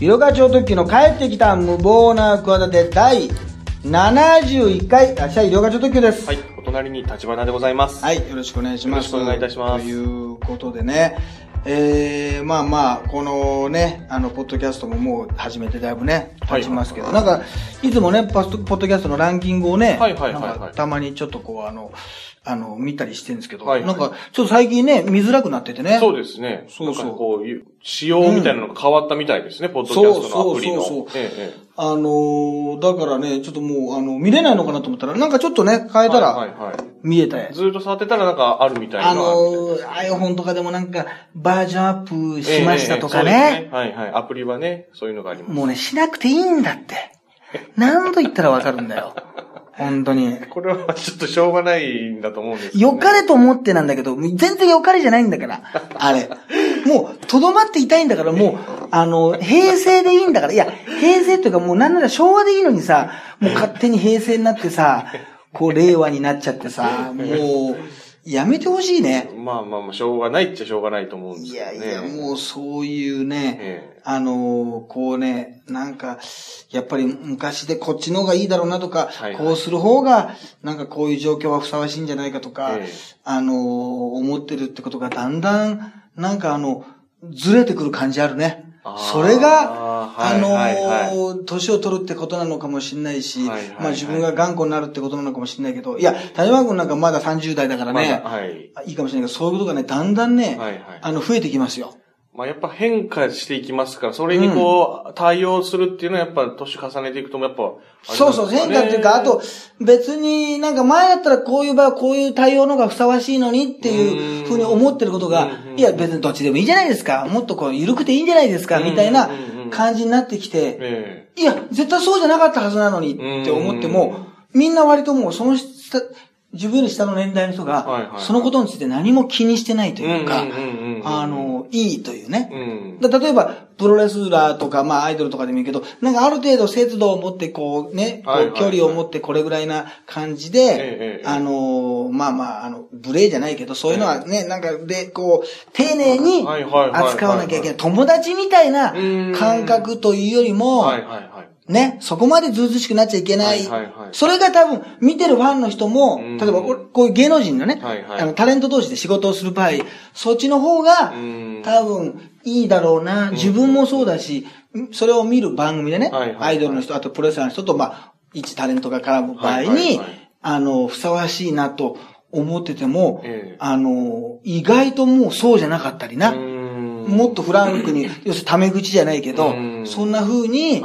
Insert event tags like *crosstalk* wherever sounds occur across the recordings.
色川町特急の帰ってきた無謀な企て第71回、明日色川町特急です。はい、お隣に立花でございます。はい、よろしくお願いします。よろしくお願いいたしますということでね、えー、まあまあ、このね、あの、ポッドキャストももう始めてだいぶね、はい経ちますけど、なんか、いつもね、ポストポッドキャストのランキングをね、はいはいはいたまにちょっとこう、あの、あの、見たりしてるんですけど、はいはいなんか、ちょっと最近ね、見づらくなっててね。そうですね。そうそうなんかこういう、仕様みたいなのが変わったみたいですね、ポッドキャストのアプリの。そうそうそうそうえええあのーだからね、ちょっともう、あの、見れないのかなと思ったら、なんかちょっとね、変ええたら、はいはいはい。見えたやつ。ずっと触ってたらなんかあるみたいなあのー、iPhone とかでもなんか、バージョンアップしましたとかええええね。はいはい。アプリはね、そういうのがあります。もうね、しなくていいんだって。何度言ったらわかるんだよ。*laughs* 本当に。これはちょっとしょうがないんだと思うんですけど、ね。良かれと思ってなんだけど、全然良かれじゃないんだから。あれ。もう、とどまっていたいんだから、もう、あの、平成でいいんだから。いや、平成っていうかもうなんなら昭和でいいのにさ、もう勝手に平成になってさ、こう、令和になっちゃってさ、もう、やめてほしいね。まあまあまあ、しょうがないっちゃしょうがないと思うんですいけどね。やいや、もうそういうね、ええあのーこうね、なんか、やっぱり昔でこっちの方がいいだろうなとか、はいはいこうする方が、なんかこういう状況はふさわしいんじゃないかとか、ええあのー思ってるってことがだんだん、なんかあの、ずれてくる感じあるねそれが、はいあのー年を取るってことなのかもしれないし、まあ自分が頑固になるってことなのかもしれないけど、いや、谷間君なんかまだ30代だからまね、い。いいかもしれないけど、そういうことがね、だんだんね、あの、増えてきますよ。まあやっぱ変化していきますから、それにこう、対応するっていうのはやっぱ年重ねていくともやっぱね、そうそう、変化っていうか、あと、別になんか前だったらこういう場合はこういう対応の方がふさわしいのにっていうふうに思ってることがいや別にどっちでもいいじゃないですか。もっとこう、緩くていいんじゃないですか、みたいな感じになってきて、えいや、絶対そうじゃなかったはずなのにって思っても、みんな割ともうその下、自分より下の年代の人が、そのことについて何も気にしてないというかあの、いいというね。うん。だ例えば、プロレスラーとか、まあ、アイドルとかでもいいけど、なんかある程度節度を持って、こうね、こう距離を持ってこれぐらいな感じで、あのーまあまあ、あの、無礼じゃないけど、そういうのはね、なんかで、こう、丁寧に扱わなきゃいけない。友達みたいなうん感覚というよりも、はいはいはい。ね、そこまでずうずうしくなっちゃいけない。はいはいはい。それが多分、見てるファンの人も、うん。例えばこういう芸能人のね、はいはい。あの、タレント同士で仕事をする場合、そっちの方がうん、多分、いいだろうな、自分もそうだし、それを見る番組でね、はいはいはい。アイドルの人、あとプロレスラーの人と、まあ、一タレントが絡む場合はいはいにはい、あの、ふさわしいなと思っててもええ、あの、意外ともうそうじゃなかったりな。うんもっとフランクに、*laughs* 要するにタメ口じゃないけどう、ん。そんな風に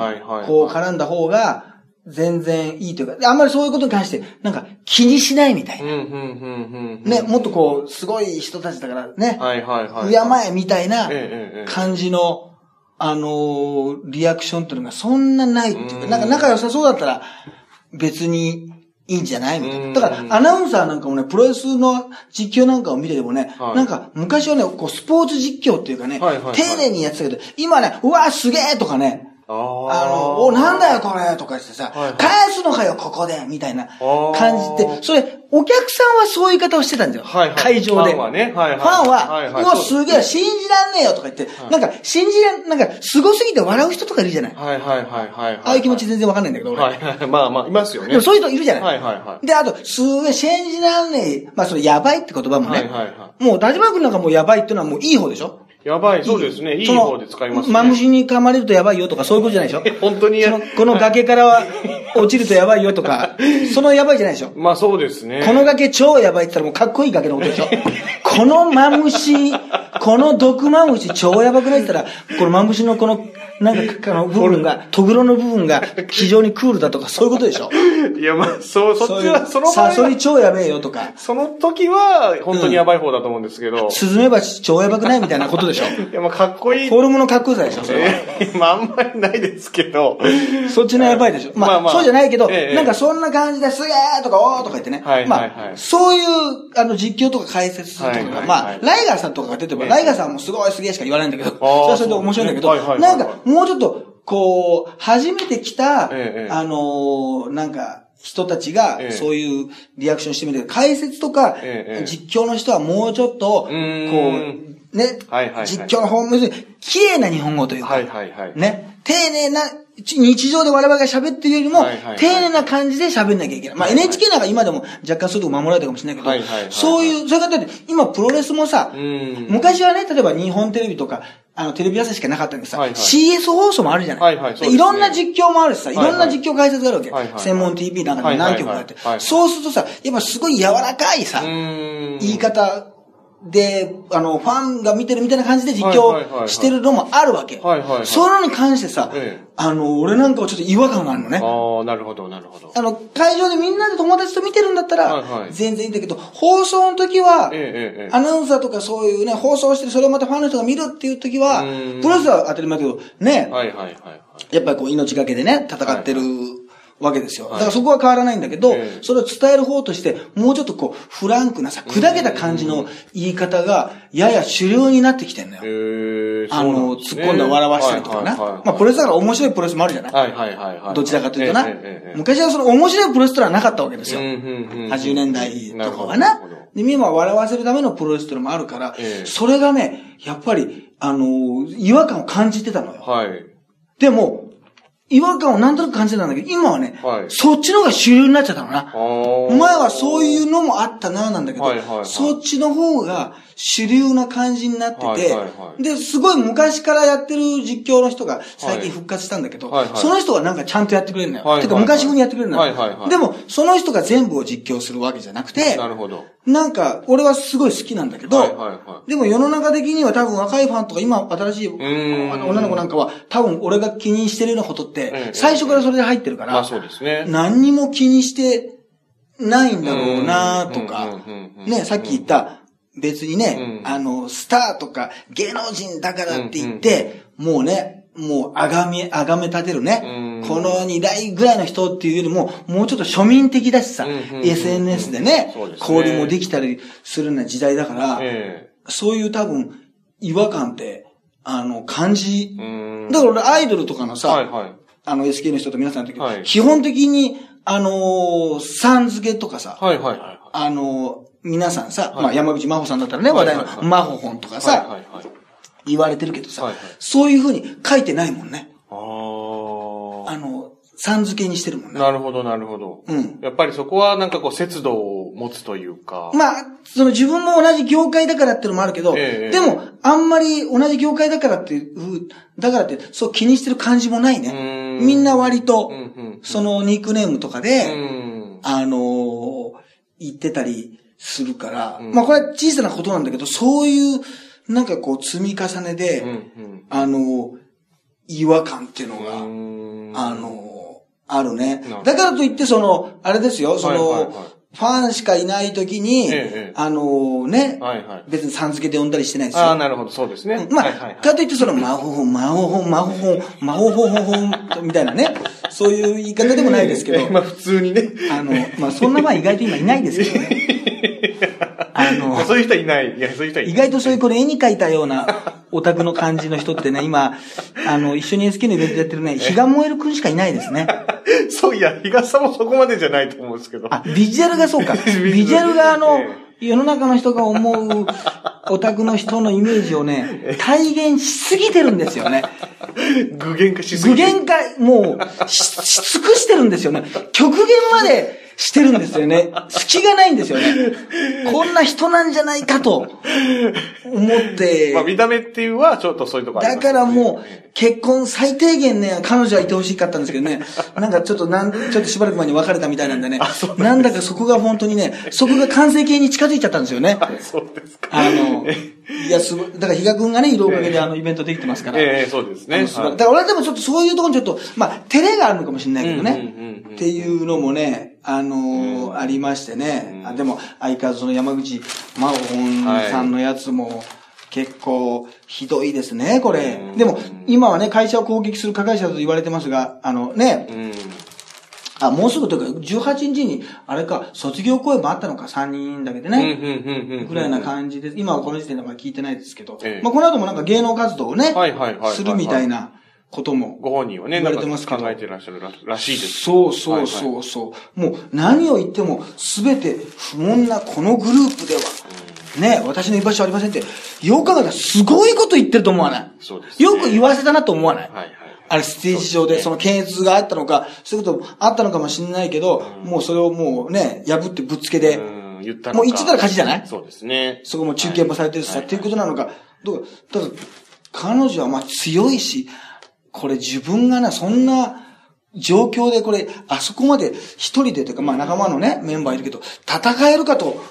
こう絡んだ方が、全然いいというか、であんまりそういうことに関して、なんか気にしないみたいな。ね、もっとこう、すごい人たちだからね、はいはいはい。敬えみたいな感じの、あのーリアクションっていうのがそんなないっていうか、うんなんか仲良さそうだったら、別にいいんじゃない？みたいな。うん。だから、アナウンサーなんかもね、プロレスの実況なんかを見ててもね、はい。なんか、昔はね、こう、スポーツ実況っていうかね、はいはいはい。丁寧にやってたけど、今ね、うわ、すげえとかね、あの、お、なんだよこれとか言ってさ、はいはい返すのかよ、ここでみたいな感じって、それ、お客さんはそういう言い方をしてたんだよ。はいはい会場で。ファンはねはいはいファンは、はいはいうわ、すげえ、信じらんねえよとか言って、なんか、信じらん、なんか、凄すぎて笑う人とかいるじゃない。はいはいはいはい。ああいう気持ち全然わかんないんだけど、俺。はいはい。*laughs* まあまあ、いますよね。でもそういう人いるじゃない。はいはいはいで、あと、すげえ、信じらんねえ。まあ、それ、やばいって言葉もね。はいはいはもう、田島君なんかもうやばいっていうのはもういい方でしょやばい、そうですね。いい方で使いますね。マムシに噛まれるとやばいよとかそういうことじゃないでしょ？え *laughs* 本当にそのこの崖からは *laughs* 落ちるとやばいよとか、そのやばいじゃないでしょ？まあそうですね。この崖超やばいって言ったらもうかっこいい崖のことでしょ？このマムシ、この毒マムシ超やばくないって言ったら、このマムシのこの、なんか、あの部分が、トグロの部分が非常にクールだとかそういうことでしょ？いやまあ、そう、そっちは、その場サ合は、ソリ超やべえよとか、その時は、本当にやばい方だと思うんですけど。スズメバチ超やばくないみたいなことでしょ？*laughs* いやまあ、かっこいいフ。ォルムのかっこよさでしょそれは。えー *laughs* まあ、あんまりないですけど。そっちのやばいでしょ？まあ、まあまあそうじゃないけど、ええなんかそんな感じですげーとかおーとか言ってね。はいはいはいまあ、そういう、あの、実況とか解説するとか、はいはいはいまあ、ライガーさんとかが出てば、ええライガーさんもすごいすげーしか言わないんだけど、それはそれで面白いんだけど、そうですねはいはいはいなんか、もうちょっと、こう、初めて来た、ええあのーなんか、人たちがええ、そういうリアクションしてみて、解説とかええ、実況の人はもうちょっと、こうね、実況の方も、綺麗な日本語というか、はいはいはい。ね、丁寧な、ち日常で我々が喋ってるよりも、丁寧な感じで喋んなきゃいけない。まあ、NHK なんか今でも若干そういうとこ守られたかもしれないけど、そういう、そういう方で、今プロレスもさ、うん。昔はね、例えば日本テレビとか、あの、テレビ朝日しかなかったけどさ、はいはい CS 放送もあるじゃない。はいはいいろんな実況もあるしさ、いろんな実況解説があるわけ。はいはい専門 TV なんかでも何曲かあって。そうするとさ、やっぱすごい柔らかいさ、うん。言い方で、あの、ファンが見てるみたいな感じで実況してるのもあるわけ。はいはいはいそういうのに関してさ、ええあの、俺なんかはちょっと違和感があるのね。ああ、なるほど、なるほど。あの、会場でみんなで友達と見てるんだったら、はいはい全然いいんだけど、放送の時は、えアナウンサーとかそういうね、放送してる、それをまたファンの人が見るっていう時はうん、プロレスは当たり前だけど、ね、はいはいはいはい。やっぱりこう命がけでね、戦ってるわけですよ。はいだからそこは変わらないんだけど、ええそれを伝える方として、もうちょっとこう、フランクなさ、砕けた感じの言い方が、やや主流になってきてんのよ。ええあの、突っ込んで笑わしたりとかな。まあ、プロレスだから面白いプロレスもあるじゃない？はいはいはいはい。どちらかというとな。昔はその面白いプロレスってのはなかったわけですよ。うんうんうんうん80年代とかはな。で、今は笑わせるためのプロレスっていうのもあるからえ、えそれがね、やっぱり、あのー、違和感を感じてたのよ。はい。でも、違和感をなんとなく感じてたんだけど、今はね、はい。そっちの方が主流になっちゃったのな。お前はそういうのもあったな、なんだけど、はいはいはい。そっちの方が主流な感じになってて、はいはいはい。で、すごい昔からやってる実況の人が最近復活したんだけど、はいはい。その人はなんかちゃんとやってくれるのよ。はいはいはい。てか昔風にやってくれるのよ。はいはいはい。でも、その人が全部を実況するわけじゃなくて、なるほど。なんか、俺はすごい好きなんだけど、はいはいはでも世の中的には多分若いファンとか今新しい女の子なんかは多分俺が気にしてるようなことっええて最初からそれで入ってるから、まあそうですね。何にも気にしてないんだろうなとかね、さっき言った別にね、うん。あの、スターとか芸能人だからって言って、もうね、もうあがめ、あがめ立てるねう、ん。この二代ぐらいの人っていうよりも、もうちょっと庶民的だしさ、SNS でね交流もできたりするような時代だから、えそういう多分、違和感って、あの、感じ。だから俺アイドルとかのさ。あの SK の人と皆さんの時、はい基本的に、あのーさん付けとかさ、はいはいはい。あのー皆さんさ、はいまあ山口真帆さんだったらね、話題の真帆本とかさ、はいはいはい。言われてるけどさ、はいはいそういうふうに書いてないもんね。ああの、さん付けにしてるもんあ。ね。なるほどなるほど。うん。やっぱりそこはなんかこう節度を持つというか。まあ、その自分も同じ業界だからっていうのもあるけど、ええでも、あんまり同じ業界だからっていう、だからって、そう気にしてる感じもないね。うんみんな割と。そのニックネームとかうで、ん。あのー言ってたりするから、うんまあこれは小さなことなんだけど、そういう、なんかこう積み重ねで。あのー違和感っていうのが、うんあのーあるねだからといって、その、あれですよ、その、ファンしかいない時に、ええあのーね、はいはい。別にさん付けで呼んだりしてないですよ。ああ、なるほど、そうですね。まあ、はいはいはいかといってその、魔法本、魔法本、魔法本、魔法本、魔法本、みたいなね、そういう言い方でもないですけど、えまあ普通にね。あの、まあ、そんな前意外と今いないですけどね。あの、そういう人はいない。いや、そういう人はいない。意外とそういうこれ絵に描いたような *laughs* オタクの感じの人ってね、今、あの、一緒に SK のイベントやってるね、比嘉燃えるくんしかいないですね。そういや、東さんもそこまでじゃないと思うんですけど。あ、ビジュアルがそうか。*laughs* ビジュアルがあの、世の中の人が思うオタクの人のイメージをね、体現しすぎてるんですよね。具現化しす具ぎて。現化、もう、しし尽くしてるんですよね。極限までしてるんですよね。隙がないんですよね。こんな人なんじゃないかと思って *laughs* まあ、見た目っていうのは、ちょっとそういうとこありだますからもう、結婚最低限ね、彼女はいてほしかったんですけどね、なんかちょっとなん、ちょっとしばらく前に別れたみたいなんでね、なんだかそこが本当にね、そこが完成形に近づいちゃったんですよね。そうですか。あの、いや、すごい、だから比嘉くんがね、いるおかげであのイベントできてますから。ええそうですね。だから俺はでもちょっとそういうところにちょっと、まあ、照れがあるのかもしれないけどね。っていうのもね、あのーありましてね。うんあでも、相変わらずその山口真帆さんのやつも、結構、ひどいですね、これう。んでも、今はね、会社を攻撃する加害者と言われてますが、あのね、うん。あ、もうすぐというか、18日に、あれか、卒業公演もあったのか、3人だけでね。ぐらいな感じです。今はこの時点では聞いてないですけど、ええまあこの後もなんか芸能活動をね、はいはいはいはいはいするみたいなことも。ご本人はね、言われてますけど考えてらっしゃるららしいです。そうそうそうそう。もう何を言っても全て不問なこのグループでは、ね、私の居場所ありませんって、よく考えたらすごいこと言ってると思わない？そうですね。よく言わせたなと思わない？はいはい。あれ、ステージ上で、その検閲があったのか、そういうことあったのかもしれないけど、もうそれをもうね、破ってぶっつけで、うん、言ったもう言ってたら勝ちじゃない？そうですね。そこも中継もされてるしさ、はいっていうことなのか、どう？か、ただ、彼女はまあ強いし、これ自分がな、そんな状況でこれ、あそこまで一人でというか、まあ仲間のね、メンバーいるけど、戦えるかと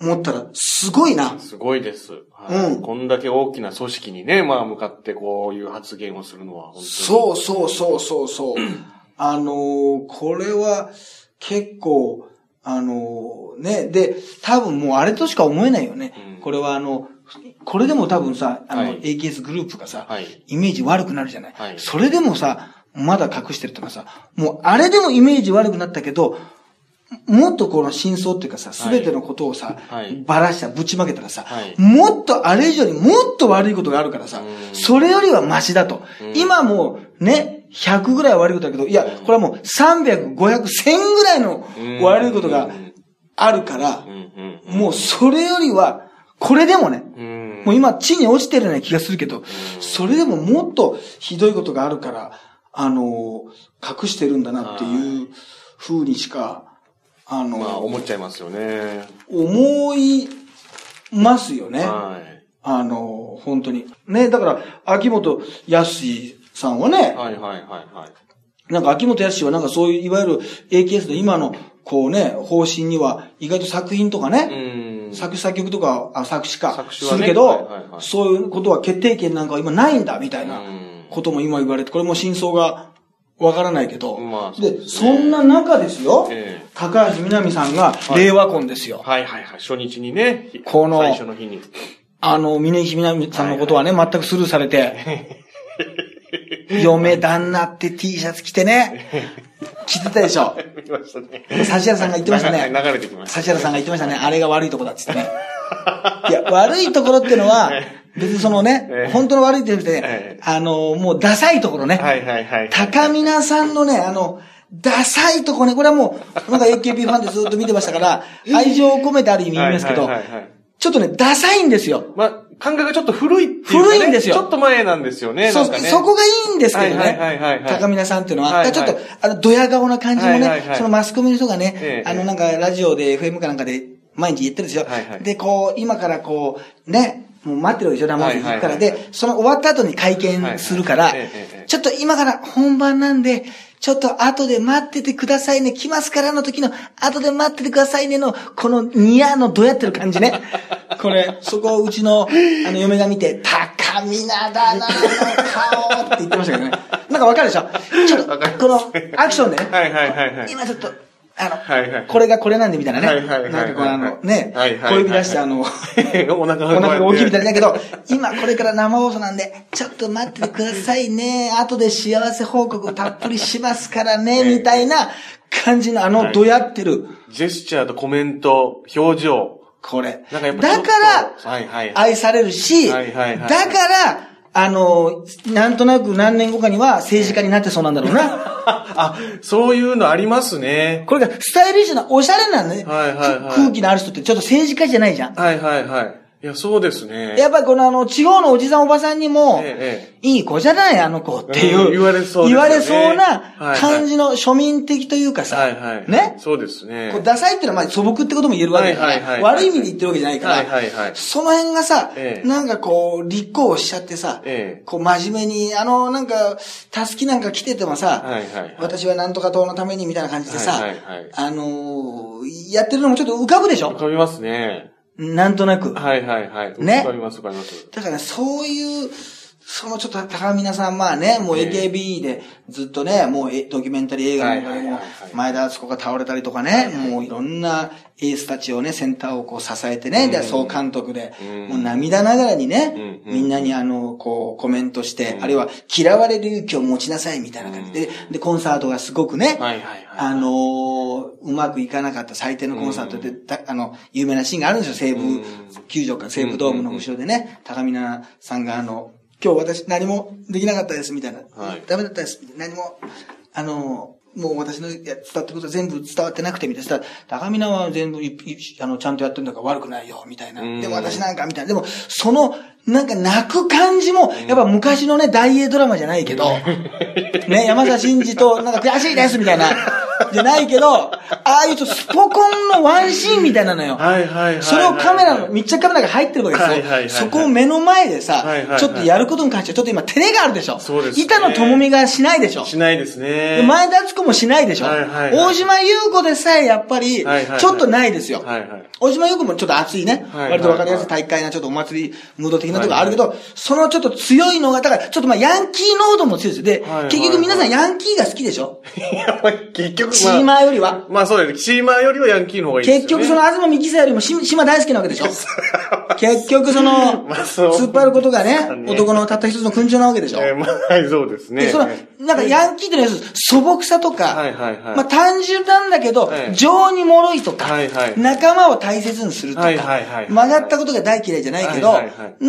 思ったら、すごいな。すごいです。はいうんこんだけ大きな組織にね、まあ向かってこういう発言をするのは本当に。そうそうそうそうそう。*clears throat* あのーこれは結構、あのーね、で、多分もうあれとしか思えないよね。うんこれはあの、これでも多分さ、あの、はい AKS グループがさ、はいイメージ悪くなるじゃない、はいそれでもさ、まだ隠してるとかさ、もうあれでもイメージ悪くなったけど、もっとこの真相っていうかさ、すべてのことをさ、はい。ばらした、ぶちまけたらさ、はい。もっとあれ以上にもっと悪いことがあるからさ、うん。それよりはマシだと。うん。今もうね、100ぐらい悪いことだけど、いや、これはもう300、500、1000ぐらいの悪いことがあるからもうそれよりは、これでもね、うん。もう今地に落ちてるような気がするけど、それでももっとひどいことがあるから、あの、隠してるんだなっていう風にしか、あの、まあ思っちゃいますよね。思いますよね。はい。あの、本当に。ね、だから、秋元康さんはね、はいはいはいはい。なんか秋元康はなんかそういう、いわゆる AKS の今の、こうね、方針には、意外と作品とかね、うん。作詞作曲とか、あ作詞か作詞はねするけど、はいはいはいそういうことは決定権なんかは今ないんだ、みたいなうんことも今言われて、これも真相がわからないけど、まあで、ねそんな中ですよ、ええ高橋みなみさんが令和婚ですよ。はいはいはい。初日にね。この最初の日に。あの、峯岸みなみさんのことはね、全くスルーされて、嫁旦那って T シャツ着てね、着てたでしょ。見ましたね。指原さんが言ってましたね。流れてきました。指原さんが言ってましたね。あれが悪いとこだっつってね。いや、悪いところってのは、別にそのねええ、本当の悪いって言ってねええ、あの、もうダサいところね。はいはいはい。高見さんのね、あの、ダサいとこね、これはもう、なんか AKB ファンでずっと見てましたから、*laughs* 愛情を込めてある意味言いますけどちょっとね、ダサいんですよ。まあ、感覚がちょっと古いっていうか、ね。古いんですよちょっと前なんですよね。そねそこがいいんですけどはいはいはいはいね。高見さんっていうのは、はいはいちょっと、あの、ドヤ顔な感じもねはいはいは、いそのマスコミの人がねえ、えあの、なんか、ラジオで FM かなんかで毎日言ってるんですよはいはい。で、こう、今からこう、ね、もう待ってるわけでしょ、生放送行くから。で、その終わった後に会見するからちょっと今から本番なんで、ちょっと後で待っててくださいね。来ますからの時の後で待っててくださいねの、このニヤのどうやってる感じね。*laughs* これ、そこをうちの、あの、嫁が見て、高みなだな、あの顔って言ってましたけどね。なんかわかるでしょ？ちょっと、この、アクションでね。はいはいはいはい。今ちょっと、あの、はいはいこれがこれなんでみたいなね。はいはいはいはいなんかこうあの、ね、はいはいはい小指出してあの、*laughs* お腹が大きいみたいな。だけど、今これから生放送なんで、ちょっと待っててくださいね。後で幸せ報告たっぷりしますからね、みたいな感じのあの、どやってる、ジェスチャーとコメント、表情。これ。だから、はいはい。愛されるし、はいはいはいだから、あの、なんとなく何年後かには政治家になってそうなんだろうな。*laughs* あ、そういうのありますね。これがスタイリッシュな、おしゃれなね、はいはいはい空気のある人ってちょっと政治家じゃないじゃん。はいはいはい。いや、そうですね。やっぱりこのあの、地方のおじさんおばさんにも、ええいい子じゃないあの子っていう。うん言われそうね言われそうはいなはい感じの庶民的というかさ。はいはい。ね？そうですね。こうダサいっていうのはまあ素朴ってことも言えるわけだから、はいはいはい悪い意味で言ってるわけじゃないから、はいはいはいその辺がさ、ええなんかこう、立候補しちゃってさ、ええこう真面目に、あの、なんか、たすきなんか来ててもさ、はいはいはい私はなんとか党のためにみたいな感じでさ、はいはいはいあのーやってるのもちょっと浮かぶでしょ？浮かびますね。なんとなく。はいはいはい。ね浮かびます浮かびます。だからそういう、そのちょっと高見さん、まあね、もうええ AKB でずっとね、もうえドキュメンタリー映画の中でも前田敦子が倒れたりとかね、もういろんなエースたちをね、センターをこう支えてね、で、総監督でうん、もう涙ながらにねう、ん。みんなにあの、こうコメントして、あるいは嫌われる勇気を持ちなさいみたいな感じで、で、コンサートがすごくね。あのーうまくいかなかった最低のコンサートで、だあの、有名なシーンがあるんですよ、西武球場か、西武ドームの後ろでね、高見菜さんがあの、今日私何もできなかったです、みたいな。はいダメだったです、何も、あのーもう私のや伝わってることは全部伝わってなくて、みたいな。高見菜は全部あの、ちゃんとやってるんだから悪くないよ、みたいな。うんでも私なんか、みたいな。でも、その、なんか泣く感じも、やっぱ昔のね、大英ドラマじゃないけど、*laughs* ね、山田真司と、なんか悔しいです、みたいな。じゃないけど、ああいうとスポコンのワンシーンみたいなのよ。はいはいはいはい。それをカメラの、密着カメラが入ってるわけですよ。そこを目の前でさ、ちょっとやることに関してちょっと今照れがあるでしょ。そうですね板野友美がしないでしょ。しないですねで。前田敦子もしないでしょ。はいはいはい大島優子でさえやっぱり、ちょっとないですよ。はいはい。大島優子もちょっと熱いね、割とわかりやすい大会なちょっとお祭りムード的なとこあるけど、そのちょっと強いのが、だからちょっとまあヤンキー濃度も強いですよ。で、結局皆さんヤンキーが好きでしょ？いや、まあ結局、チーマーよりは？まあそうです。チーマーよりはヤンキーの方がいいですよね。結局その東美紀さよりもし *laughs* 島大好きなわけでしょ？結局その、*laughs* 突っ張ることがね男のたった一つの勲章なわけでしょ？えーまあ、はい、そうですね。で、その、なんかヤンキーってのは素朴さとか、まあ単純なんだけど、はい。情に脆いとか、仲間を大切にするとか、曲がったことが大嫌いじゃないけど、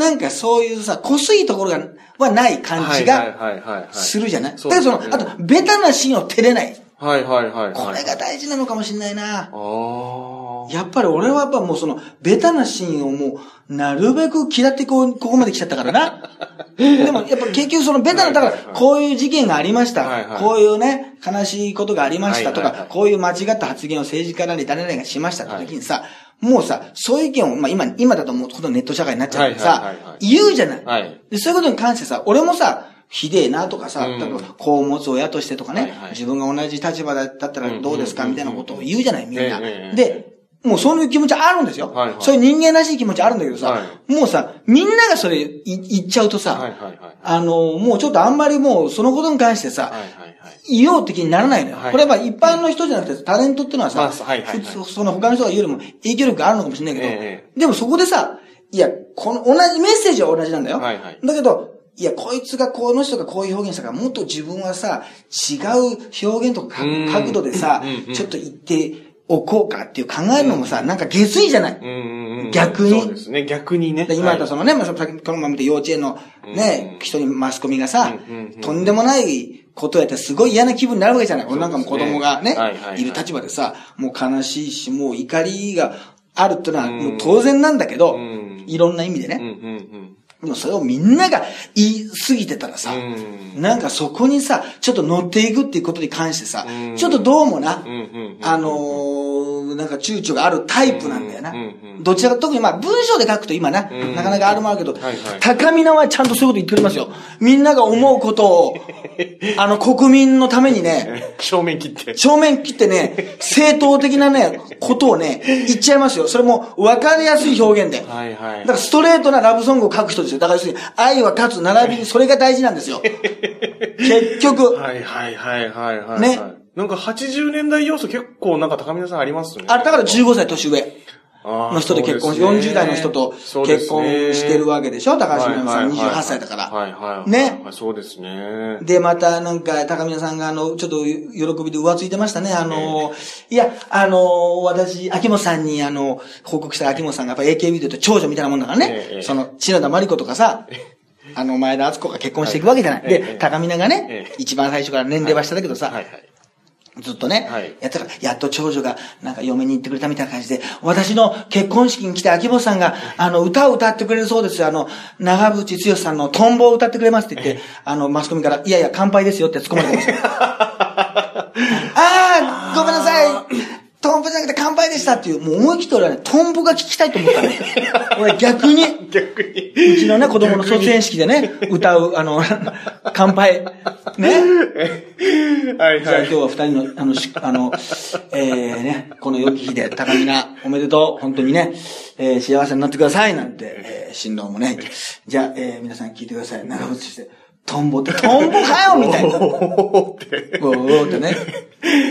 なんかそういうさ、こすいところが、はない感じがはいはいはいはいはいするじゃない、だからその、あと、ベタなシーンを照れない。はいはいはい。これが大事なのかもしれないな。ああ。やっぱり俺はやっぱもうその、ベタなシーンをもう、なるべく嫌ってこう、ここまで来ちゃったからな。*laughs* でもやっぱ結局そのベタな、だからこういう事件がありました。はいはいこういうね、悲しいことがありましたとか、はいはいはいこういう間違った発言を政治家なり誰々がしましたって時にさ、もうさ、そういう意見を、まあ今、今だともうほとんどネット社会になっちゃうからさ、言うじゃない,、はい。で。そういうことに関してさ、俺もさ、ひでえなとかさ、うん。例えば子を持つ親としてとかね、はいはい。自分が同じ立場だったらどうですかうんみたいなことを言うじゃない、みんな。で、もうそういう気持ちあるんですよ。はいはいそういう人間らしい気持ちあるんだけどさ、はもうさ、みんながそれい言っちゃうとさ、はいはいはい。あの、もうちょっとあんまりもうそのことに関してさ、はいはいはい。言おうって気にならないのよ。はいこれはまあ一般の人じゃなくてタレントっていうのはさ、まあはいはいはいその他の人が言うよりも影響力があるのかもしれないけど、えでもそこでさ、いや、この同じメッセージは同じなんだよ。はいはいだけど、いや、こいつがこの人がこういう表現したから、もっと自分はさ、違う表現とかうん角度でさちょっと言っておこうかっていう考えるのもさ、なんか下水じゃない？逆に。そうですね、逆にね。で今だとその、のね、まあ、このまま見て幼稚園のね、うん人にマスコミがさとんでもないことやってすごい嫌な気分になるわけじゃない？俺なんかも子供がねいる立場でさ、もう悲しいし、もう怒りがあるってのはうん。もう当然なんだけどうん、いろんな意味でね。んでもそれをみんなが言い過ぎてたらさ。なんかそこにさ、ちょっと乗っていくっていうことに関してさうん、ちょっとどうもなうんうんうん、あのー、なんか躊躇があるタイプなんだよなどちらか、特にまあ文章で書くと今な、うんなかなかあるもあるけど高見菜はちゃんとそういうこと言っておりますよ。みんなが思うことを、*laughs* あの国民のためにね、*laughs* 正面切って。正面切ってね、*laughs* 正当的なね、ことをね、言っちゃいますよ。それも分かりやすい表現で。はいはいだからストレートなラブソングを書く人ですよ。だから要するに、愛は勝つ、並びに、それが大事なんですよ。結局、はいはいはいはいはい。ね。なんか80年代要素結構なんか高見さんありますね。あれだから15歳年上。のの人と結婚し、40代の人と結婚してるわけでしょ？高橋みなみさん28歳だから。はいはい。ねはいそうですね。で、またなんか、高宮さんがあの、ちょっと喜びで浮ついてましたね。あの、いや、あの、私、秋元さんにあの、報告した秋元さんがやっぱ AKB で言うと長女みたいなもんだからね。ええその、篠田真理子とかさ、*laughs* あの、前田敦子が結婚していくわけじゃない。でえ、高見菜がねええ、一番最初から年齢は下だけどさ、はいはい。ずっとね、はいやったから、やっと長女が、なんか嫁に行ってくれたみたいな感じで、私の結婚式に来て秋元さんが、あの、歌を歌ってくれるそうですよ。あの、長渕剛さんのトンボを歌ってくれますって言って、あの、マスコミから、いやいや、乾杯ですよって突っ込まれてました。*laughs* ああ、ごめんなさい。トンボじゃなくて乾杯でしたっていう、もう思い切って俺はね、トンボが聞きたいと思ったの。*laughs* 俺逆に、逆に。うちのね、子供の卒園式でね、歌う、あの、乾杯。ね。*laughs* はいはい。じゃあ今日は二人の、あの、しあの、えー、ね、この良き日で、高見菜、おめでとう、本当にね、えー、幸せになってください、なんて、えー、新郎もね、じゃあ、えー、皆さん聞いてください。長渕して、トンボって、トンボかよみたいな。*laughs* おーって。おーってね。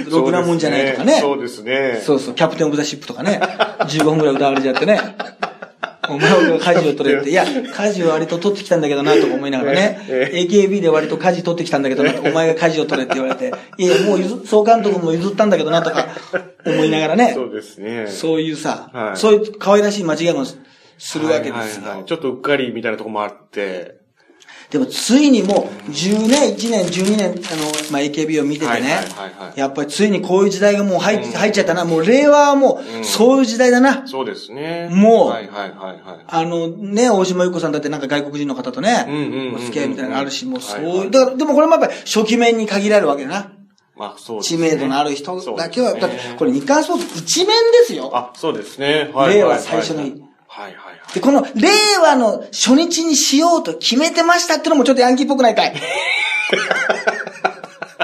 ろくなもんじゃないとかね。そうですね。そうそう、キャプテンオブザシップとかね、15分くらい歌われちゃってね。*laughs* お前は舵を取れって、いや、舵を割と取ってきたんだけどな、とか思いながらね、え AKB で割と舵取ってきたんだけどな、お前が舵を取れって言われて、*laughs* いやもう譲総監督も譲ったんだけどな、とか思いながらね、そうですね。そういうさ、はいそういう可愛らしい間違いもするわけですよ。はいはいはいちょっとうっかりみたいなとこもあって。でもついにもう10年、1年、12年、あの、まあ、AKB を見ててね、やっぱりついにこういう時代がもう入,、入っちゃったな。もう令和はもう、そういう時代だな。そうですね。もうはいはいはいはい。あのね、大島優子さんだってなんか外国人の方とね、うんうんうんうんお付き合いみたいなのがあるし、もうそういう、だから、でもこれもやっぱり初期面に限られるわけだな。まあそうですね知名度のある人だけは、ねだってこれ日刊スポーツ一面ですよ。あ、そうですね。はい。令和はい最初の日はいはいはい。で、この令和の初日にしようと決めてましたってのもちょっとヤンキーっぽくないかい？*laughs*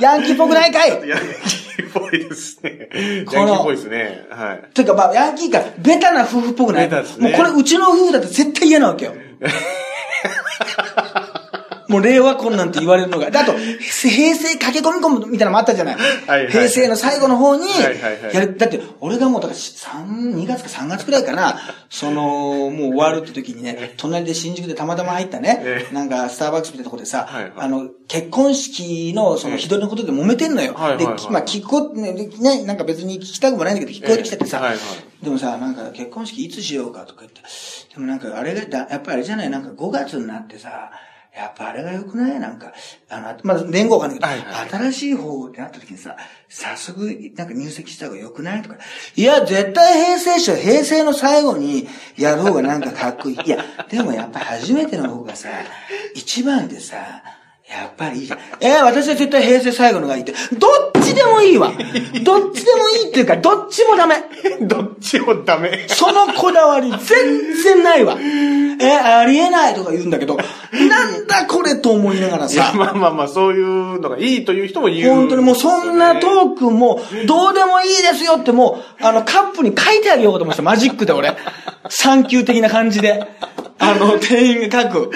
ヤンキーっぽくないかい？ヤンキーっぽいですね。ヤンキーっぽいですね。はい。というかまあ、ヤンキーか、ベタな夫婦っぽくない？ベタですねもうこれうちの夫婦だって絶対嫌なわけよ。*laughs* もう令和婚なんて言われるのが。であと、平成駆け込み込むみたいなのもあったじゃない。はいはい平成の最後の方にはいはいはい。やる。だって、俺がもう、だから、3、2月か3月くらいかな、その、もう終わるって時にね、隣で新宿でたまたま入ったねえ、え。なんか、スターバックスみたいなとこでさはいはい、あの、結婚式の、その、日取りのことで揉めてんのよ。ではいはいはい、まあ、聞こ、ね、なんか別に聞きたくもないんだけど、聞こえてきちゃってさ。ええ。はいはい、でもさ、なんか結婚式いつしようかとか言って、でもなんかあれがだ、やっぱりあれじゃない、なんか5月になってさ、やっぱあれが良くない？なんか、あの、まだ年号わかんないはいは新しい方ってなった時にさ、早速、なんか入籍した方が良くないとか、いや、絶対平成初、平成の最後にやる方がなんかかっこいい。いや、でもやっぱ初めての方がさ、一番でさ、やっぱりいいじゃん。えー、私は絶対平成最後のがいいって。どっちでもいいわ。どっちでもいいっていうか、どっちもダメ。どっちもダメ。そのこだわり全然ないわ。え、ありえないとか言うんだけど、なんだこれと思いながらさ、まあまあまあ、そういうのがいいという人も言う、本当にもうそんなトークも、どうでもいいですよってもう、あの、カップに書いてあげようと思ってた、マジックで俺。産休的な感じで。あの、店員が書く。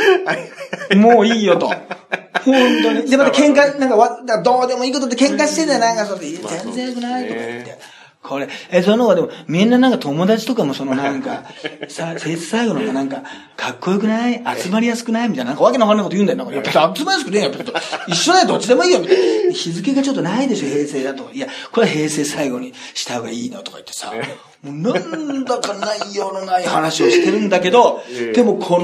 もういいよと。本当に。で、また喧嘩、なんかわ、どうでもいいことって喧嘩してんだよ、なんかそれで。全然良くないとか言って。これ、え、その方がでも、みんななんか友達とかもそのなんか、*laughs* さ、節最後のがなんか、かっこよくない？集まりやすくない？みたいな、なんかわけのわかんないこと言うんだよ。なや、別に集まりやすくねえよ、*laughs* 一緒だよ、どっちでもいいよ、みたいな。日付がちょっとないでしょ、平成だと。いや、これは平成最後にした方がいいのとか言ってさ、もうなんだか内容のない話をしてるんだけど *laughs* ええ、でもこ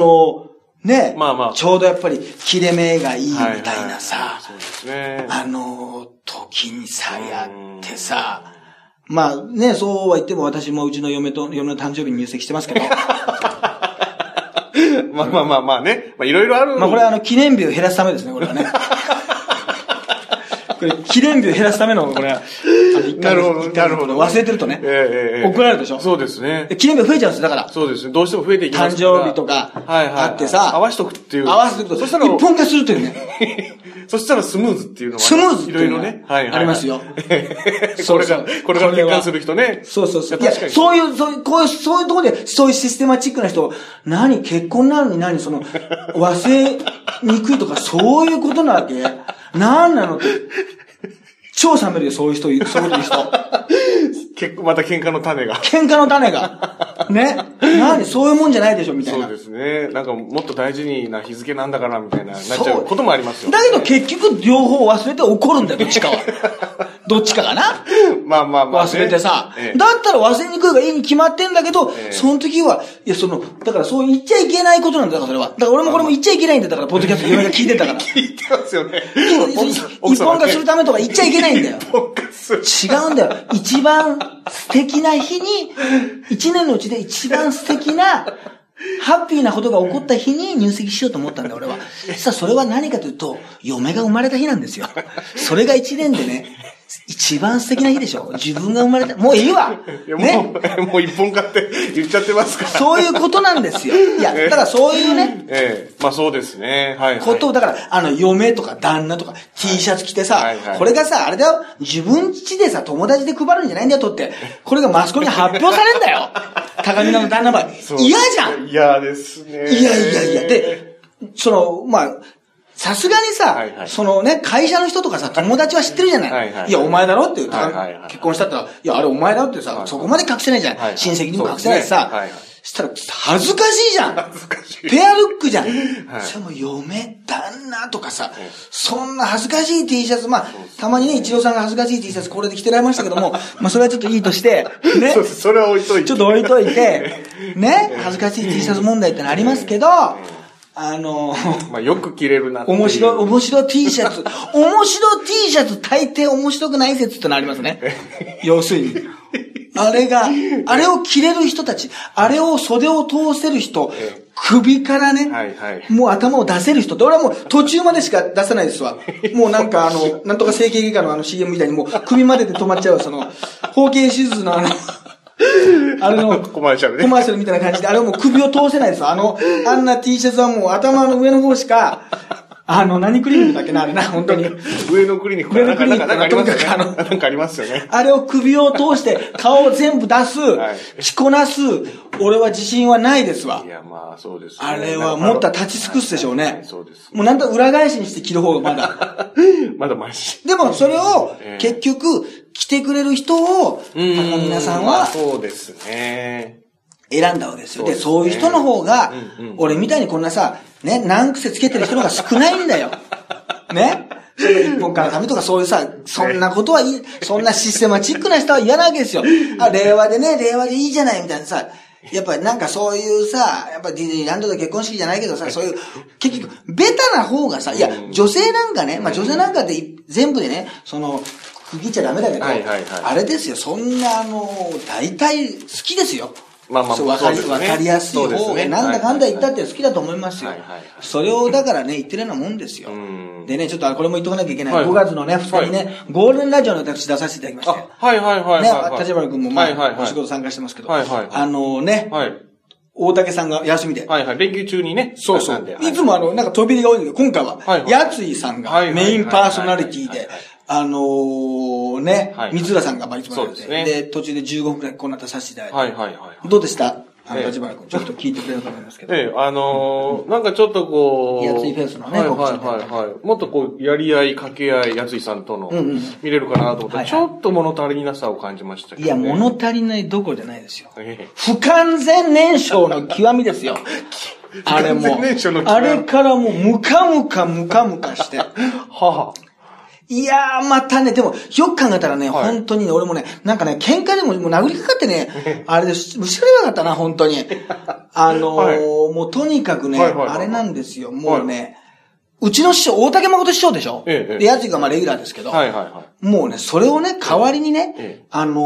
の、ね、まあまあ。ちょうどやっぱり切れ目がいいみたいなさ、はいはいそうですね。あの時にさ、やってさ、まあね、そうは言っても私もうちの嫁と、嫁の誕生日に入籍してますけど、*laughs* まあまあまあまあね。まあいろいろある。まあこれはあの記念日を減らすためですね、これはね。*laughs* これ記念日を減らすための、これは、なるほどなるほど忘れてるとね、ええ怒られるでしょ？そうですねで。記念日増えちゃうんですよ、だから。そうですね。どうしても増えていきま誕すから。生日とか、あってさ、合わしとくっていう。合わせておくと、そしたら、一本化するというね。そしたらスムーズっていうのは。スムーズっていろいろね。はいはいはい。ありますよ *laughs* これが、これが結婚する人ね。そうそうそう。いや。そういう、そういう、こういう、そういうところで、そういうシステマチックな人、何、結婚なのに何、その、忘れにくいとか、そういうことなわけ？何なのって。超冷めるよ、そういう人、そういう人。結構また喧嘩の種が。喧嘩の種が。*laughs* ね？何、そういうもんじゃないでしょ、みたいな。そうですね。なんかもっと大事にな日付なんだから、みたいな、なっちゃうこともありますよ。だけど結局両方忘れて怒るんだよ、どっちかは。*laughs* どっちかがな。まあまあまあね。忘れてさ、ええだったら忘れにくいがいいに決まってんだけど、ええその時は、いや、その、だからそう言っちゃいけないことなんだからそれは。だから俺もこれも言っちゃいけないんだよ、だから、ポッドキャスト *laughs* 嫁が聞いてたから。聞いてますよね。一本化するためとか言っちゃいけないんだよ。一本化する。違うんだよ。一番素敵な日に、一年のうちで一番素敵な、ハッピーなことが起こった日に入籍しようと思ったんだ、俺は。実は、それは何かというと、嫁が生まれた日なんですよ。それが一年でね、一番素敵な日でしょ。自分が生まれた。もういいわねもう、一本化って言っちゃってますから。そういうことなんですよ。いや、だからそういうね、ええまあそうですね。はい、はい。ことを、だから、あの、嫁とか旦那とか T シャツ着てさ、はいはいこれがさ、あれだよ、自分家でさ、友達で配るんじゃないんだよ、とって。これがマスコミに発表されんだよ。*laughs* 高見菜の旦那ばそう嫌じゃん嫌ですね。いやいやいや、で、その、まあ、さすがにさ、はいはいそのね、会社の人とかさ、友達は知ってるじゃない。はいはいや、お前だろっていう、はいはいはい。結婚したったら、いや、あれお前だろってさ、はいそこまで隠せないじゃん。はいはい。親戚にも隠せないしさ。ね。はいはい。したら、恥ずかしいじゃん。恥ずかしい。ペアルックじゃん。はい。それも嫁、旦那とかさ、ええ。そんな恥ずかしい T シャツ、まあ、たまにね、一郎さんが恥ずかしい T シャツこれで着てられましたけども、まあ、それはちょっといいとして、*laughs* ね。そそれは置いといて。ちょっと置いといて、*laughs* ね、恥ずかしい T シャツ問題ってのありますけど、あの、まあよく着れるな。面白い、面白い T シャツ。*laughs* 面白い T シャツ大抵面白くない説ってのありますね。*laughs* 要するに。あれが、あれを着れる人たち、あれを袖を通せる人ええ、首からね、はいはいもう頭を出せる人って、俺はもう途中までしか出せないですわ。*laughs* もうなんかあの、なんとか整形外科のあの CM みたいにもう首までで止まっちゃう、その、包茎手術のあの、*laughs* あれの、コマーシャルねコマーシャルみたいな感じで、あれはもう首を通せないですよ。あの、あんな T シャツはもう頭の上の方しか、あの、何クリニックだっけな、あれな、本当に。上のクリニックかなんか、なんか、なんかありますよね。上のななんかありますよね。あれを首を通して顔を全部出す、い着こなす、俺は自信はないですわい。や、まあ、そうですね。あれはもっと立ち尽くすでしょうね。はいそうです。もうなんと裏返しにして着る方がまだ。*laughs* まだマシ。でもそれをええ結局着てくれる人を、あの皆さんまあはそうですね。選んだわけですよ。で、そういう人の方が俺みたいにこんなさ、ね、何癖つけてる人の方が少ないんだよ。*laughs* ね？それ一本から紙とかそういうさ、そんなことはいい、そんなシステマチックな人は嫌なわけですよ。あ、令和でね、令和でいいじゃないみたいなさ、やっぱりなんかそういうさ、やっぱディズニーランドで結婚式じゃないけどさ、そういう、結局、ベタな方がさ、いや、女性なんかね、まあ女性なんかって全部でね、その、区切っちゃダメだけど、はいはいはいあれですよ、そんなあの、大体好きですよ。まあまあそうわかりねわかりやすい方が、なんだかんだ言ったって好きだと思いますよはいはいはい。それをだからね、言ってるようなもんですようん。でね、ちょっとこれも言っとかなきゃいけない。はい5月のね、2日にね、ゴールデンラジオの私出させていただきましたよ。あ、はいはいはいはいねはい。、立花君もまはいはいはいあ、お仕事参加してますけど、はいはいはいあのね、はい。大竹さんが休みで、はいはい。連休中にね。そうそ。う。いつもあの、なんか飛び入りが多いんだけど、今回ははいは、いやついさんがはいはいメインパーソナリティではいはいはい、あのーねはいは、い三浦さんがまあいつもやってそうですねで、途中で15分くらいこうなったさせていただいて、はいはいはい。どうでした？あの、ええ立花君、ちょっと聞いてくれると思いますけど。ええ、あのー、なんかちょっとこう。やついフェスのねはいはいはいはい。もっとこう、やり合い、掛け合い、やついさんとのうんうん、見れるかなと思ったら、はいはいちょっと物足りなさを感じましたけどね。いや、物足りないどころじゃないですよ。ええ不完全燃焼の極みですよ。あれも不完全燃焼の極みあれからもうムカムカムカムカして。はあ。いやー、またね、でも、よく考えたらね、はい。本当にね、俺もね、なんかね、喧嘩でももう殴りかかってね、*laughs* あれで、後ろればよかったな、本当に。あのーはい。もうとにかくね、はいはいはいあれなんですよ、もうね、うちの師匠、大竹誠師匠でしょ？ええええ。で、やつがまあレギュラーですけど、はいはいはもうね、それをね、代わりにね、ええ。あの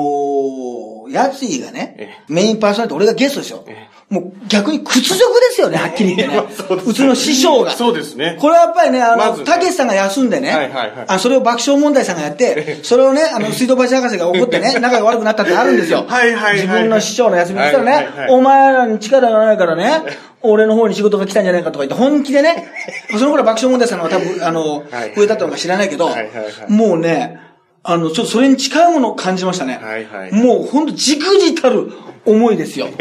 ー、やついがね、えメインパーソナリティ、俺がゲストですよ。えもう逆に屈辱ですよね、はっきり言ってね。*laughs* そうちの師匠が。そうですね。これはやっぱりね、あの、たけしさんが休んでね、はいはいはい。あそれを爆笑問題さんがやって、それをね、あの、水道橋博士が怒ってね、*laughs* 仲が悪くなったってあるんですよ。はいはいはい自分の師匠の休みにしたらね、お前らに力がないからね、*laughs* 俺の方に仕事が来たんじゃないかとか言って、本気でね、*laughs* その頃は爆笑問題さんの方が多分、あの、はい増えたとか知らないけど、もうね、あの、ちょっとそれに近いものを感じましたね。はいはいもうほんと、じくじたる思いですよ。*laughs*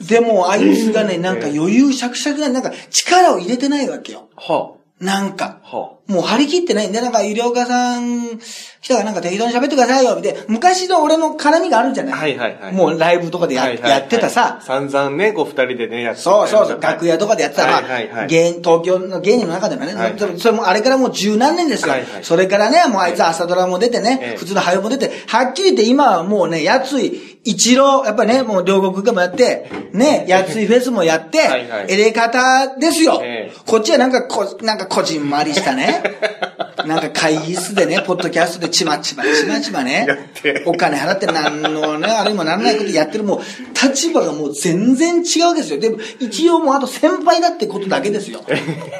でも、あいつがね、なんか余裕しゃくしゃくな、なんか力を入れてないわけよ。はなんか。あ。はもう張り切ってない。んで、なんか、医療家さん来たからなんか適当に喋ってくださいよ、みたいな。昔の俺の絡みがあるじゃない。はいはいはい。もうライブとかであ。や,、はいはいはい。やってたさ。散々ね、こう二人でね、やってたそうそうそう、はい楽屋とかでやってた、はいはいはい。まあ、芸東京の芸人の中でもね、はいはい。それもあれからもう十何年ですよ。はいはい。それからね、もうあいつ朝ドラも出てね、ええ。普通の俳優も出て、はっきり言って今はもうね、やつい、一郎、やっぱりね、もう両国でもやって、ね、やついフェスもやって、はいはい。エレ方ですよ。ええ。こっちはなんかこ、なんかこじんまりしたね、なんか会議室でね、ポッドキャストでちまちまちまちまねお金払ってなんのね、あれにもなんないことやってる、もう、立場がもう全然違うわけですよ。でも、一応もうあと先輩だってことだけですよ。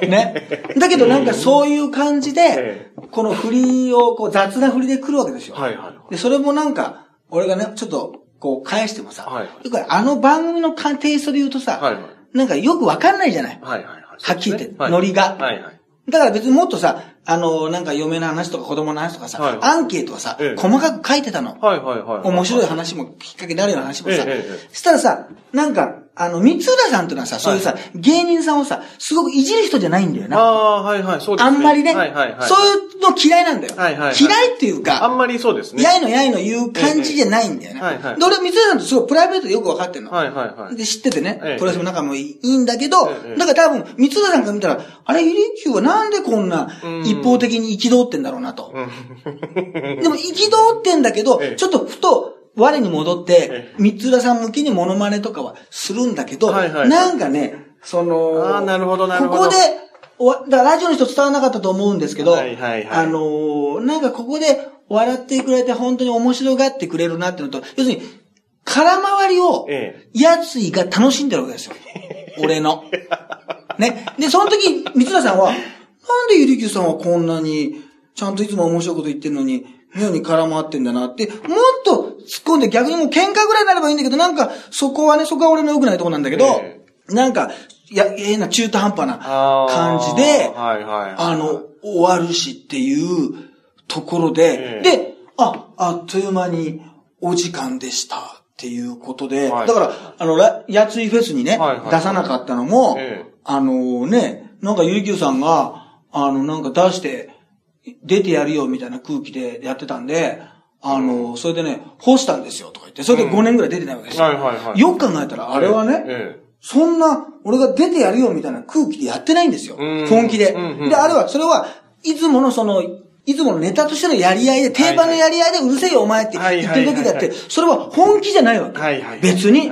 ね。だけどなんかそういう感じでえ、この振りを、こう雑な振りで来るわけですよ。はいはい。で、それもなんか、俺がね、ちょっと、こう返してもさ、はいよくあの番組のかテイストで言うとさ、はいはいなんかよくわかんないじゃない。はいはいはい。はっきり言ってはいノリがはいはい。だから別にもっとさ、あの、なんか嫁の話とか子供の話とかさ、はいアンケートはさ、ええ細かく書いてたの。はいはいはい。面白い話もきっかけになるような話もさ、えしたらさ、なんか、あの、三浦さんっていうのはさ、そういうさ、芸人さんをさ、すごくいじる人じゃないんだよな。ああ、はいはい、そうですね。あんまりね、はいはいはい。そういうの嫌いなんだよ。はいはいはい嫌いっていうか、あんまりそうですね。やいのやいの言う感じじゃないんだよね。ええはいはいで、俺、三浦さんとすごいプライベートでよくわかってんの。はいはいはい。で、知っててね、ええプロレスも仲もいいんだけど、ええだから多分、三浦さんから見たら、あれ、イリキューはなんでこんなうん一方的に憤ってんだろうなと。うん *laughs* でも、憤ってんだけど、ええちょっとふと、我に戻ってえ、三浦さん向きにモノマネとかはするんだけど、はいはいはいなんかね、その、あーなるほどなるほどここで、だラジオの人伝わらなかったと思うんですけど、はいはいはいあのーなんかここで笑ってくれて本当に面白がってくれるなっていうのと、要するに、空回りを、えやついが楽しんでるわけですよ。*laughs* 俺の。ね。で、その時、三浦さんは、なんでゆりきゅうさんはこんなに、ちゃんといつも面白いこと言ってるのに、妙に絡まってんだなって、もっと突っ込んで逆にもう喧嘩ぐらいになればいいんだけど、なんか、そこはね、そこは俺の良くないとこなんだけど、えなんか、いや、変な中途半端な感じで、はいはいはい。あの、終わるしっていうところで、ええ。で、あ、あっという間にお時間でしたっていうことで、はい。だから、あの、らやついフェスにね、出さなかったのも、ええ。あのね、なんかゆりきゅうさんが、あの、なんか出して、出てやるよみたいな空気でやってたんで、あの、それでね、干したんですよとか言って、それで5年ぐらい出てないわけですよ。はいはいはい。よく考えたら、あれはね、えそんな、俺が出てやるよみたいな空気でやってないんですよ。うん本気で。で、あれは、それは、いつものその、いつものネタとしてのやり合いで、定番のやり合いでうるせえよお前って言ってる時だって、それは本気じゃないわけ。別に。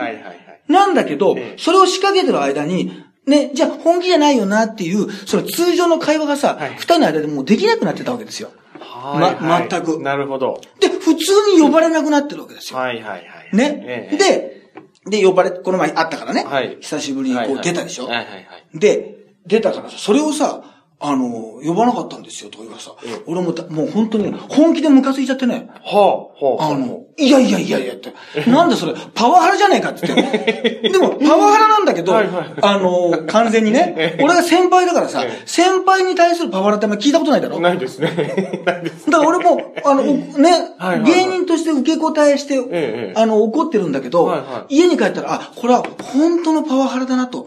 なんだけどええ、それを仕掛けてる間に、ね、じゃあ本気じゃないよなっていう、その通常の会話がさはい、二人の間でもうできなくなってたわけですよ。はいはい全くなるほど。で、普通に呼ばれなくなってるわけですよ。はいはいはい。ね。ええ、で、で、呼ばれ、この前会ったからね。はい久しぶりにこう出たでしょ。はいはいはい。で、出たからさ、それをさ、あの、呼ばなかったんですよとか言うからさ、ええ俺もだもう本当に本気でムカついちゃってね、はあ、はあ。あの、いやいやいやいやって、なんでそれ、パワハラじゃねえかって言って。*laughs* でも、パワハラなんだけど、はいはい。あの、完全にね、*laughs* 俺が先輩だからさええ、先輩に対するパワハラってあんま聞いたことないだろ。ないですね。*laughs* ないです。だから俺も、あの、ね、はいはい芸人として受け答えして、ええあの、怒ってるんだけど、はいは家に帰ったら、あ、これは本当のパワハラだなと。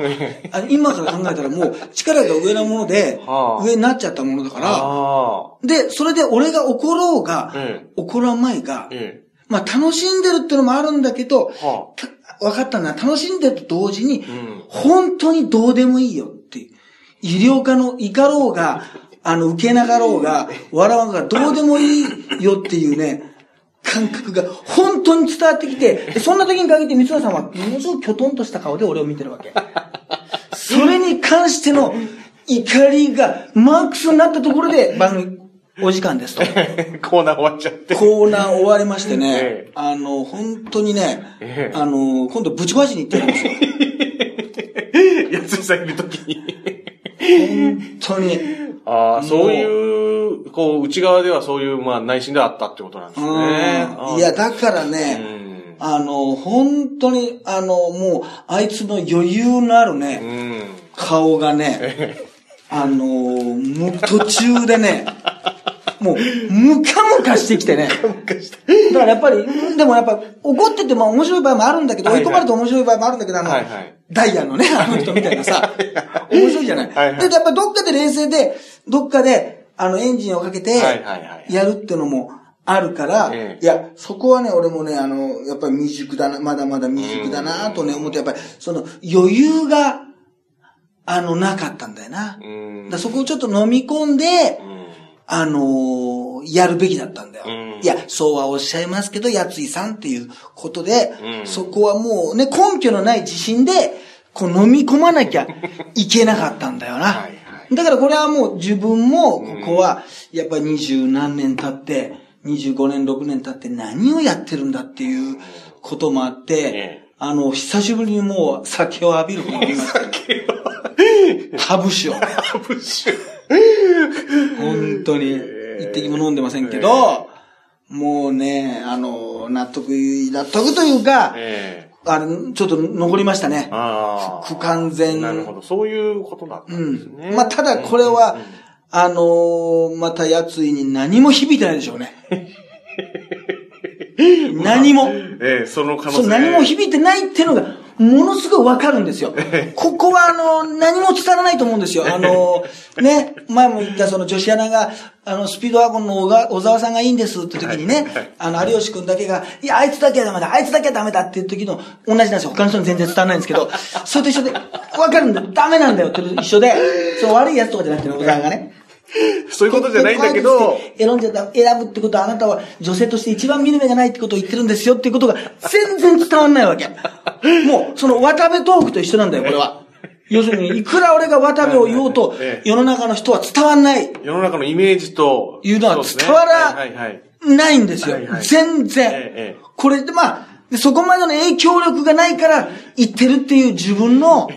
あ今から考えたらもう力が上なもので、はあ。上になっちゃったものだから。で、それで俺が怒ろうが、え。怒らんまいが、え。えまあ楽しんでるってのもあるんだけど、え。はた分かったな、楽しんでると同時に、ん本当にどうでもいいよっていう。医療科のいかろうが、*laughs* あの、受けなかろうが、笑わんが、どうでもいいよっていうね、感覚が本当に伝わってきて、でそんな時に限って三浦さんは、ものすごくきょとんとした顔で俺を見てるわけ。*laughs* それに関しての怒りがマックスになったところで *laughs* 番組お時間ですと。あ。*laughs* コーナー終わっちゃって。コーナー終わりましてねええ、あの、本当にねえ、えあの、今度ぶち壊しに行ってるんですよ。*laughs* やつさんいるときに。本当に。ああ、そういう、こう、内側ではそういう、まあ、内心ではあったってことなんですね。うんいや、だからうね、ん。あの、本当に、あの、もう、あいつの余裕のあるうね、ん。顔がね、あの、もう途中でね、*laughs* もう、ムカムカしてきてね。だからやっぱり、でもやっぱ怒ってても面白い場合もあるんだけど、追い込まれて面白い場合もあるんだけど、あの、はいはい。ダイヤのね、*laughs* あの人みたいなさ、面白いじゃない。はいはい。で、やっぱどっかで冷静で、どっかで、あの、エンジンをかけてやるっていうのもあるから、ええ。いや、そこはね、俺もね、あの、やっぱり未熟だな、まだまだ未熟だなとね、思って、やっぱり、その、余裕が、あの、なかったんだよな。うん。だそこをちょっと飲み込んで、うんあのーやるべきだったんだよ。うん。いや、そうはおっしゃいますけど、やついさんっていうことで、うん。そこはもうね、根拠のない自信で、こう飲み込まなきゃ *laughs* いけなかったんだよな。はいはい。だからこれはもう自分も、ここは、やっぱり二十何年経って、25年、6年経って何をやってるんだっていうこともあって、ええあの、久しぶりにもう酒を浴びることができました。*laughs* ハブ酒を。ブッシュ。本当に、一滴も飲んでませんけど、もうね、あの、納得、納得というか、ええあれ、ちょっと残りましたね。不完全。なるほど。そういうことだったうんですね。ん。まあ、ただこれは、あのーまたやついに何も響いてないでしょうね。*laughs* *laughs* 何も。ええその可能性。何も響いてないっていうのが、ものすごいわかるんですよ。*laughs* ここは、あの、何も伝わらないと思うんですよ。あの、*laughs* ね、前も言ったその女子アナが、あの、スピードワゴンの小沢さんがいいんですって時にね、あの、有吉くんだけが、いや、あいつだけはダメだ、あいつだけはダメだっていう時の、同じなんですよ。他の人に全然伝わらないんですけど、それと一緒で、わかるんだよ、ダメなんだよって一緒で、そう悪いやつとかじゃなくてね、小沢がね。*laughs* そういうことじゃないんだけど、選んじゃった、選ぶってことはあなたは女性として一番見る目がないってことを言ってるんですよっていうことが全然伝わんないわけ。*laughs* もう、その渡部トークと一緒なんだよ、これは。*laughs* 要するに、いくら俺が渡部を言おうとええ、世の中の人は伝わんない。世の中のイメージと、いうのは伝わら。ないんですよ。全然ええ。これでまあ、でそこまでの影響力がないから言ってるっていう自分の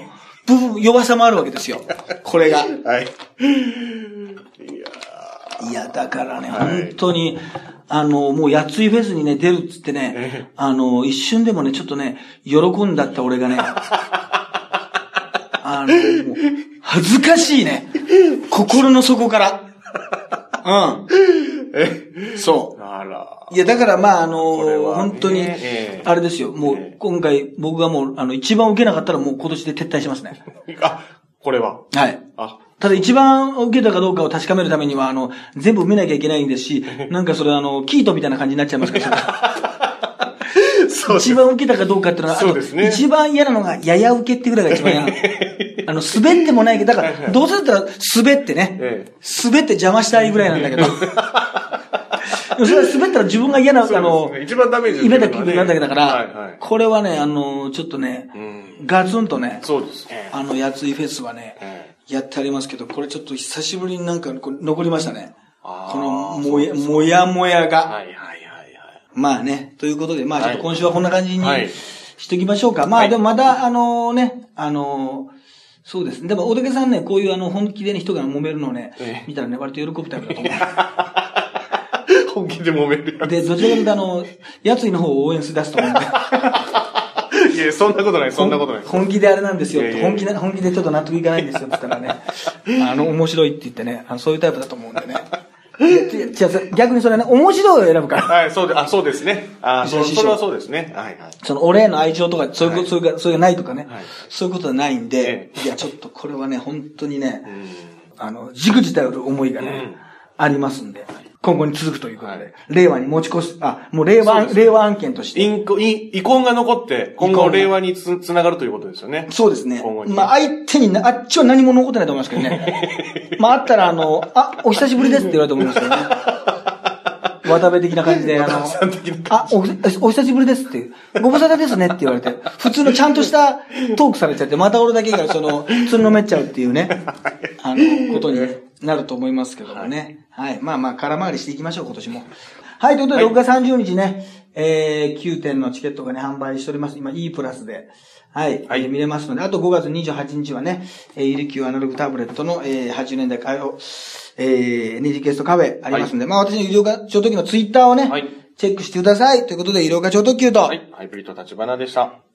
部分、弱さもあるわけですよ。*laughs* これが。はい。いや、だからね、はい本当に、あの、もう、やついフェスにね、出るっつってねえ、あの、一瞬でもね、ちょっとね、喜んだった俺がね、*laughs* あの、もう、恥ずかしいね。心の底から。うん。そう。あら。いや、だからまあ、あの本当にええ、あれですよ。もうええ、今回、僕がもう、あの、一番受けなかったらもう今年で撤退しますね。あ、これは。はい。あ、ただ一番受けたかどうかを確かめるためには、あの、全部見なきゃいけないんですし、*laughs* なんかそれあの、キートみたいな感じになっちゃいますから、*laughs* 一番受けたかどうかっていうのは、そうですね一番嫌なのが、やや受けってぐらいが一番嫌なの。*laughs* あの、滑ってもないけど、だから、どうせだったら滑ってね、ええ滑って邪魔したいぐらいなんだけど。それは滑ったら自分が嫌な、あの一番ダメージを夢だけなんだけだから。これはね、あの、ちょっとね、うん。ガツンとね、そうですね。あの、やついフェスはね、えやってありますけど、これちょっと久しぶりになんか残りましたね。このもや、もやもやが。はいはいはいはい。まあね、ということで、まあちょっと今週はこんな感じにはいしときましょうか。まはいあでもまた、あのね、あのそうですね。でも、大竹さんね、こういうあの、本気でね、人が揉めるのをねええ、見たらね、割と喜ぶタイプだと思 *laughs* 本気で揉めるやう。で、どちらかというとあの、やついの方を応援し出すと思うんで。つ。*laughs* いや、そんなことない、そんなことない。本気であれなんですよいやいや本気で、本気でちょっと納得いかないんですよ。ったらね、あの、面白いって言ってね、あのそういうタイプだと思うんでね。逆にそれはね、面白いを選ぶから。はい、そうで、あ、そうですね。あ、そそれはそうですね。はいはい。その、俺への愛情とか、そういうこと、はいそういうか、そういうがないとかね、はいそういうことはないんでえ、いや、ちょっとこれはね、本当にね、うん。あの、じくじたよる思いがね、うんありますんで、今後に続くということで、はい。令和に持ち越す、あ、もう令和、令和案件として。インコ、イイコンが残って、今後令和につ、つながるということですよね。そうですね。まあ、相手にな、あっちは何も残ってないと思いますけどね。*laughs* まあ、あったら、あの、あ、お久しぶりですって言われると思いますけどね。*laughs* 渡部的な感じで、あの、あ、お、お久しぶりですって、ご無沙汰ですねって言われて、普通のちゃんとした *laughs* トークされちゃって、また俺だけがその、つんのめっちゃうっていうね、あの、ことになると思いますけどもね。はい。まあまあ、空回りしていきましょう、今年も。はい、ということで、6月30日ね、えー、9点のチケットがね、販売しております。今、E プラスで。はい。はいえー見れますので、あと5月28日はね、えー、イリキューアナログタブレットの、えー、80年代歌謡、えー、二次ゲストカフェありますので、まあ私の医療課長特急のツイッターをね、はいチェックしてください。ということで、医療課長特急と、はい。ハイブリッド立花でした。